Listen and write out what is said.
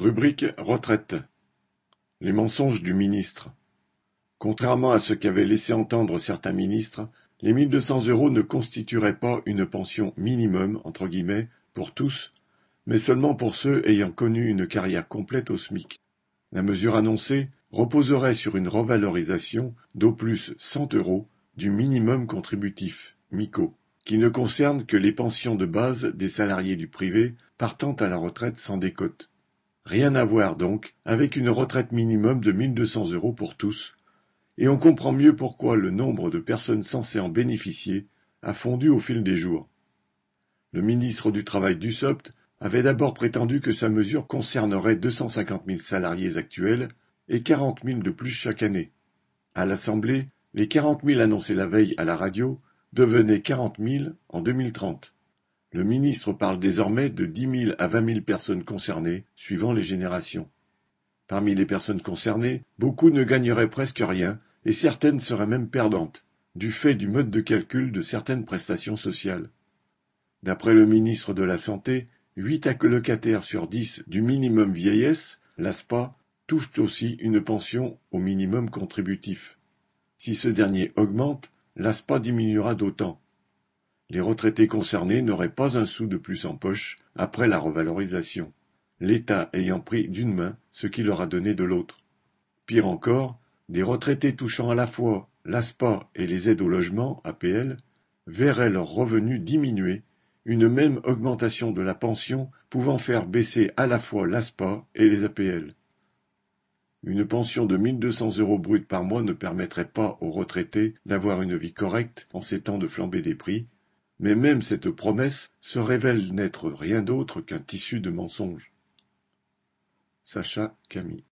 Rubrique retraite. Les mensonges du ministre. Contrairement à ce qu'avaient laissé entendre certains ministres, les 1200 euros ne constitueraient pas une pension minimum entre guillemets pour tous, mais seulement pour ceux ayant connu une carrière complète au SMIC. La mesure annoncée reposerait sur une revalorisation d'au plus 100 euros du minimum contributif (MICO), qui ne concerne que les pensions de base des salariés du privé partant à la retraite sans décote. Rien à voir donc avec une retraite minimum de 1200 euros pour tous, et on comprend mieux pourquoi le nombre de personnes censées en bénéficier a fondu au fil des jours. Le ministre du Travail Dussopt avait d'abord prétendu que sa mesure concernerait 250 000 salariés actuels et 40 000 de plus chaque année. À l'Assemblée, les 40 000 annoncés la veille à la radio devenaient 40 000 en 2030. Le ministre parle désormais de dix mille à vingt mille personnes concernées, suivant les générations. Parmi les personnes concernées, beaucoup ne gagneraient presque rien, et certaines seraient même perdantes, du fait du mode de calcul de certaines prestations sociales. D'après le ministre de la Santé, huit allocataires sur dix du minimum vieillesse, l'ASPA, touchent aussi une pension au minimum contributif. Si ce dernier augmente, l'ASPA diminuera d'autant. Les retraités concernés n'auraient pas un sou de plus en poche après la revalorisation, l'État ayant pris d'une main ce qu'il leur a donné de l'autre. Pire encore, des retraités touchant à la fois l'ASPA et les aides au logement, APL, verraient leurs revenus diminuer, une même augmentation de la pension pouvant faire baisser à la fois l'ASPA et les APL. Une pension de 1200 euros brut par mois ne permettrait pas aux retraités d'avoir une vie correcte en ces temps de flambée des prix, mais même cette promesse se révèle n'être rien d'autre qu'un tissu de mensonges. Sacha Camille